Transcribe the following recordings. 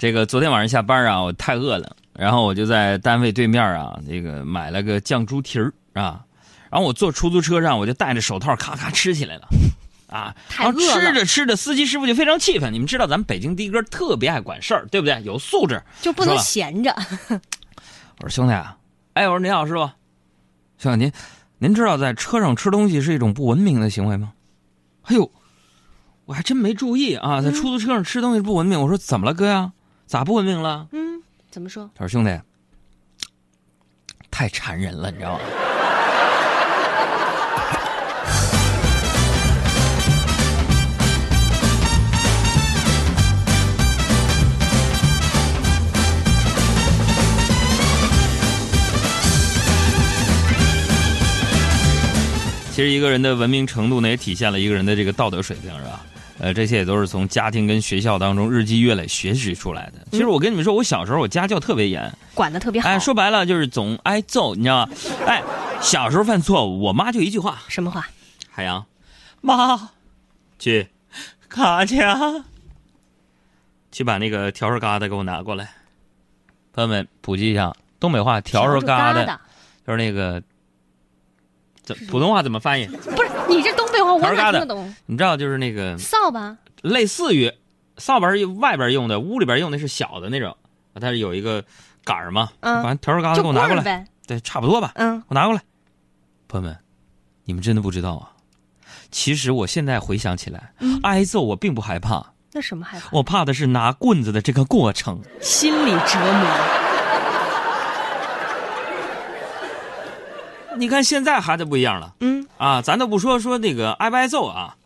这个昨天晚上下班啊，我太饿了，然后我就在单位对面啊，这个买了个酱猪蹄儿啊，然后我坐出租车上，我就戴着手套咔咔吃起来了，啊，然后太饿了吃着吃着，司机师傅就非常气愤。你们知道咱们北京的哥特别爱管事儿，对不对？有素质。就不能闲着。我说兄弟啊，哎，我说您好，师傅，兄弟您您知道在车上吃东西是一种不文明的行为吗？哎呦，我还真没注意啊，在出租车上吃东西不文明。我说怎么了哥呀？咋不文明了？嗯，怎么说？他说兄弟，太馋人了，你知道吗？其实一个人的文明程度呢，也体现了一个人的这个道德水平，是吧？呃，这些也都是从家庭跟学校当中日积月累学习出来的。其实我跟你们说，我小时候我家教特别严，管的特别好。哎，说白了就是总挨揍，你知道吗？哎，小时候犯错误，我妈就一句话：什么话？海洋，妈，去卡去啊，去把那个笤帚疙瘩给我拿过来。朋友们，普及一下东北话，笤帚疙瘩瘩就是那个，怎普通话怎么翻译？不是你这东北话，我笤帚疙瘩哪听得懂？你知道，就是那个扫把类似于扫把是外边用的，屋里边用的是小的那种，它是有一个杆儿嘛，嗯把笤帚疙瘩给我拿过来，呗。对，差不多吧。嗯，我拿过来。朋友们，你们真的不知道啊！其实我现在回想起来，嗯挨揍我并不害怕，那什么害怕？我怕的是拿棍子的这个过程。心理折磨。你看现在孩子不一样了嗯，啊，咱都不说说那个挨不挨揍啊，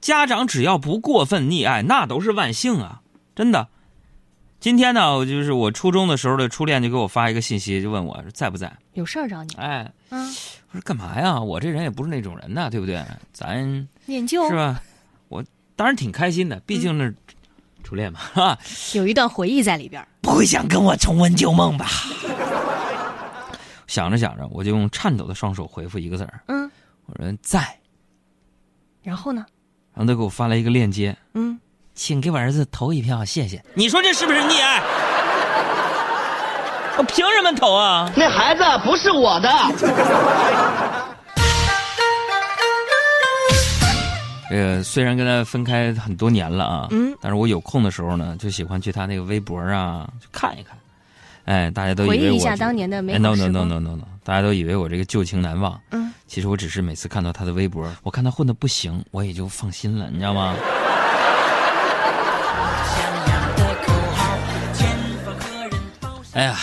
家长只要不过分溺爱，那都是万幸啊，真的。今天呢，我就是我初中的时候的初恋就给我发一个信息，就问我在不在。有事儿找你。哎，嗯，我说干嘛呀？我这人也不是那种人呐，对不对？咱念旧是吧？我当然挺开心的，毕竟那初恋嘛，哈、有一段回忆在里边。不会想跟我重温旧梦吧？想着想着，我就用颤抖的双手回复一个字儿，嗯，我说在。然后呢？然后他给我发来一个链接，嗯，请给我儿子投一票，谢谢。你说这是不是溺爱？我凭什么投啊？那孩子不是我的。这个虽然跟他分开很多年了啊，嗯，但是我有空的时候呢，就喜欢去他那个微博啊，去看一看。哎，大家都以为我回忆一下当年的美哎，no 好 no no。no no no，大家都以为我这个旧情难忘。嗯，其实我只是每次看到他的微博，我看他混的不行，我也就放心了，你知道吗？哎呀，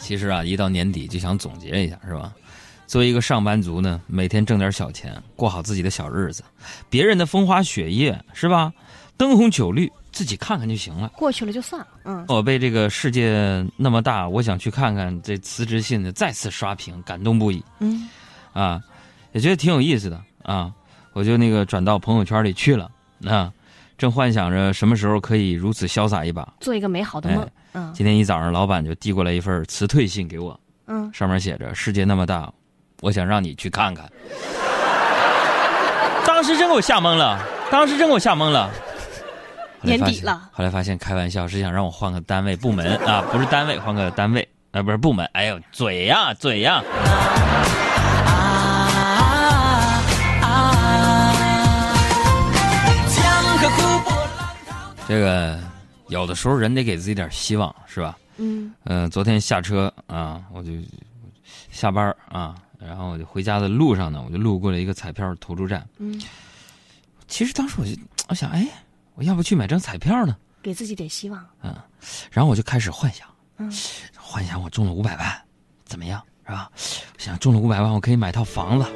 其实啊，一到年底就想总结一下，是吧？作为一个上班族呢，每天挣点小钱，过好自己的小日子，别人的风花雪月是吧？灯红酒绿，自己看看就行了。过去了就算了。嗯，我被这个世界那么大，我想去看看这辞职信的再次刷屏，感动不已嗯，啊，也觉得挺有意思的啊，我就那个转到朋友圈里去了啊，正幻想着什么时候可以如此潇洒一把。做一个美好的梦哎。嗯今天一早上，老板就递过来一份辞退信给我，嗯，上面写着“世界那么大，我想让你去看看”。当时真给我吓懵了，当时真给我吓懵了。年底了后来发现开玩笑是想让我换个单位部门 啊，不是单位，换个单位啊，不是部门。哎呦，嘴呀嘴呀！这个有的时候人得给自己点希望，是吧？嗯，嗯、昨天下车啊，我就下班啊，然后我就回家的路上呢，我就路过了一个彩票投注站。嗯，其实当时我就我想，哎，我要不去买张彩票呢？给自己点希望。嗯然后我就开始幻想，嗯，幻想我中了五百万，怎么样，是吧？我想中了五百万，我可以买套房子，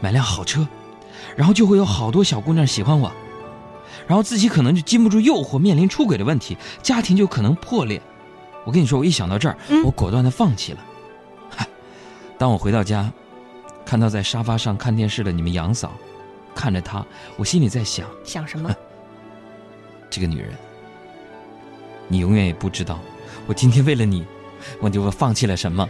买辆好车，然后就会有好多小姑娘喜欢我，然后自己可能就禁不住诱惑，面临出轨的问题，家庭就可能破裂。我跟你说，我一想到这儿，嗯我果断的放弃了。嗨，当我回到家，看到在沙发上看电视的你们杨嫂，看着她，我心里在想，想什么？这个女人，你永远也不知道，我今天为了你，我就放弃了什么。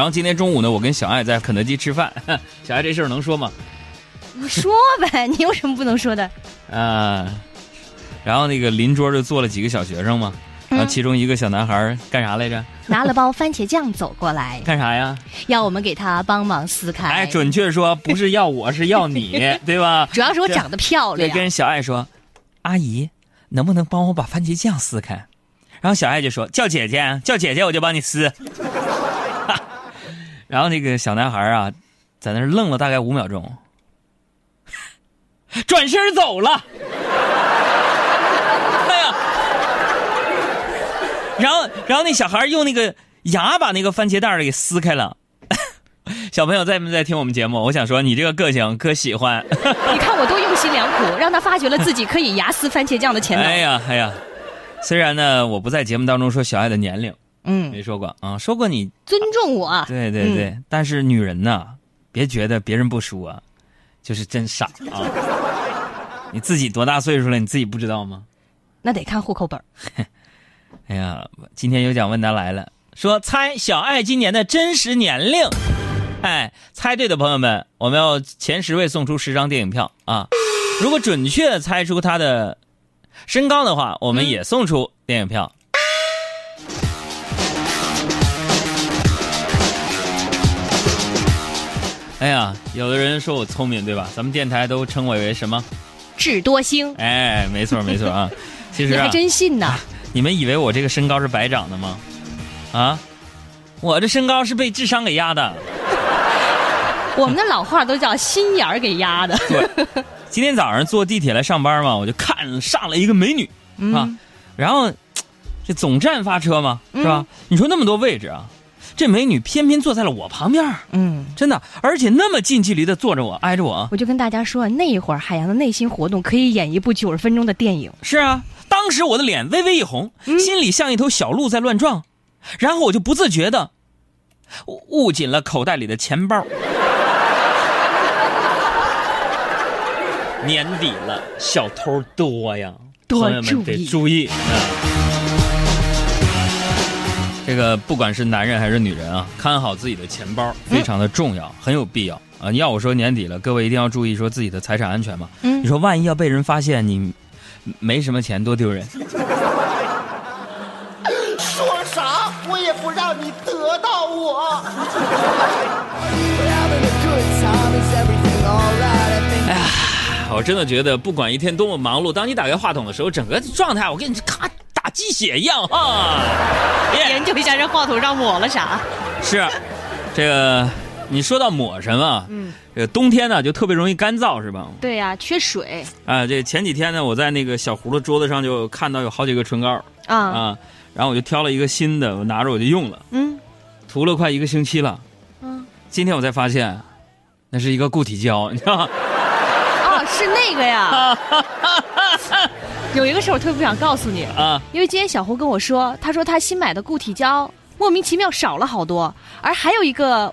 然后今天中午呢，我跟小爱在肯德基吃饭，小爱这事儿能说吗？你说呗，你有什么不能说的？啊，然后那个邻桌就坐了几个小学生嘛，然后其中一个小男孩干啥来着？拿了包番茄酱走过来，干啥呀？要我们给他帮忙撕开。哎，准确说不是要我，是要你，对吧？主要是我长得漂亮对，亮。跟小爱说，阿姨，能不能帮我把番茄酱撕开？然后小爱就说，叫姐姐，叫姐姐我就帮你撕。然后那个小男孩啊，在那儿愣了大概五秒钟，转身走了。哎呀，然后然后那小孩用那个牙把那个番茄袋儿给撕开了。小朋友在没在听我们节目？我想说，你这个个性可喜欢。你看我多用心良苦，让他发掘了自己可以牙撕番茄酱的潜能。哎呀哎呀，虽然呢，我不在节目当中说小爱的年龄，嗯，没说过啊，说过你，尊重我。对对对，但是女人呐，别觉得别人不说，就是真傻啊。你自己多大岁数了？你自己不知道吗？那得看户口本儿 哎呀，今天有奖问答来了，说猜小爱今年的真实年龄。哎，猜对的朋友们，我们要前十位送出十张电影票啊！如果准确猜出她的身高的话，我们也送出电影票。哎呀，有的人说我聪明，对吧？咱们电台都称我为什么？智多星，哎，没错没错啊。其实你还啊，真信呐？你们以为我这个身高是白长的吗？啊，我这身高是被智商给压的。我们的老话都叫心眼儿给压的。对，今天早上坐地铁来上班嘛，我就看上了一个美女啊，然后这总站发车嘛，是吧？你说那么多位置啊，这美女偏偏坐在了我旁边儿，嗯，真的，而且那么近距离的坐着我，挨着我。我就跟大家说，那一会儿海洋的内心活动可以演一部九十分钟的电影。是啊，当时我的脸微微一红，心里像一头小鹿在乱撞，然后我就不自觉的捂紧了口袋里的钱包。年底了，小偷多呀，多朋友们得注意注意啊！这个不管是男人还是女人啊，看好自己的钱包非常的重要，很有必要啊！要我说年底了，各位一定要注意说自己的财产安全嘛。嗯你说万一要被人发现你没什么钱，多丢人。说啥我也不让你得到我。哎呀我真的觉得，不管一天多么忙碌，当你打开话筒的时候，整个状态我跟你咔打鸡血一样哈。研究一下这话筒上抹了啥？是，这个你说到抹什么？嗯，这个冬天呢就特别容易干燥，是吧？对呀、缺水啊，这前几天呢，我在那个小胡的桌子上就看到有好几个唇膏啊。啊，然后我就挑了一个新的，我拿着我就用了，嗯涂了快一个星期了。嗯，今天我才发现，那是一个固体胶，你知道吗？哦，是那个呀。有一个事儿我特别不想告诉你，啊，因为今天小胡跟我说，他说他新买的固体胶莫名其妙少了好多，而还有一个。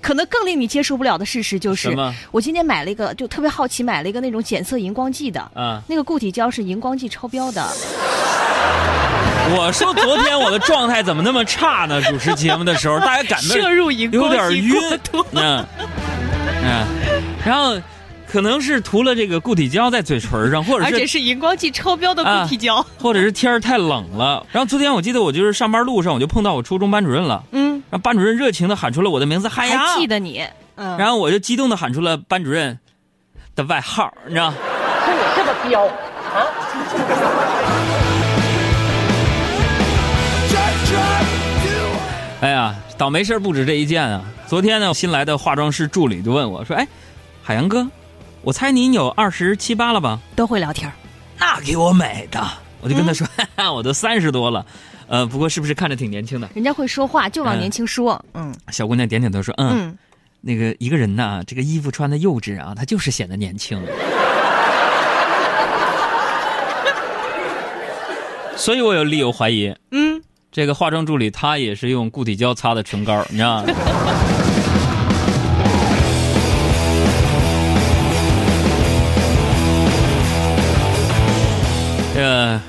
可能更令你接受不了的事实就是，我今天买了一个，就特别好奇，买了一个那种检测荧光剂的，啊。那个固体胶是荧光剂超标的。我说昨天我的状态怎么那么差呢？主持节目的时候，大家感到摄入荧光有点晕嗯嗯，然后可能是涂了这个固体胶在嘴唇上，或者是而且是荧光剂超标的固体胶。或者是天儿太冷了。然后昨天我记得我就是上班路上，我就碰到我初中班主任了，嗯，然后班主任热情的喊出了我的名字，海洋，还记得你。嗯，然后我就激动的喊出了班主任的外号，你知道。说你这么彪啊！哎呀，倒霉事儿不止这一件啊！昨天呢，新来的化妆师助理就问我说：“哎，海洋哥，我猜您有二十七八了吧都会聊天儿。？”那给我美的，我就跟他说：“哈哈，我都三十多了，呃，不过是不是看着挺年轻的人家会说话，就往嗯年轻说。嗯？”小姑娘点点头说：“嗯，嗯，那个一个人呐，这个衣服穿的幼稚啊，他就是显得年轻。”所以我有理由怀疑，嗯，这个化妆助理他也是用固体胶擦的唇膏，你知道吗？这个，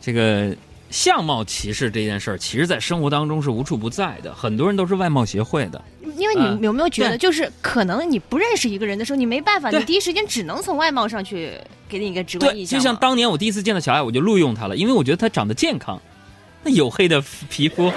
这个相貌歧视这件事儿，其实在生活当中是无处不在的，很多人都是外貌协会的。因为嗯你有没有觉得，就是可能你不认识一个人的时候，你没办法，你第一时间只能从外貌上去给你一个直观对，印象。就像当年我第一次见到小爱，我就录用她了，因为我觉得她长得健康，那黝黑的皮肤，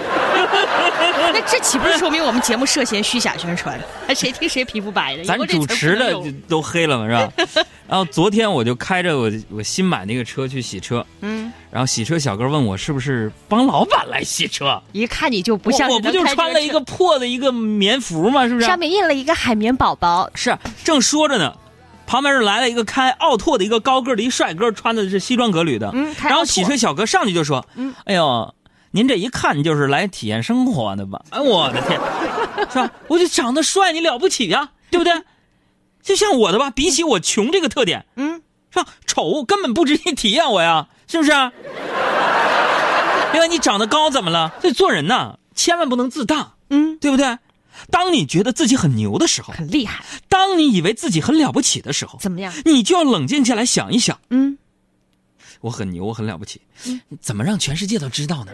那这岂不是说明我们节目涉嫌虚假宣传？还谁听谁皮肤白的？咱主持的都黑了嘛，是吧？然后昨天我就开着我我新买那个车去洗车，嗯，然后洗车小哥问我是不是帮老板来洗车，一看你就不像我我不就穿了一个破的一个棉服吗？是不是？上面印了一个海绵宝宝，是正说着呢，旁边是来了一个开奥拓的一个高个儿的一帅哥，穿的是西装革履的。然后洗车小哥上去就说：“嗯哎呦，您这一看就是来体验生活的吧？哎，我的天，是吧？我就长得帅，你了不起呀、对不对？就像我的吧，比起我穷这个特点，嗯，是吧？丑根本不值得体验我呀，是不是？另外，你长得高怎么了？所以做人呐，千万不能自大，嗯，对不对？当你觉得自己很牛的时候，很厉害，当你以为自己很了不起的时候，怎么样？你就要冷静下来想一想，嗯，我很牛，我很了不起，怎么让全世界都知道呢？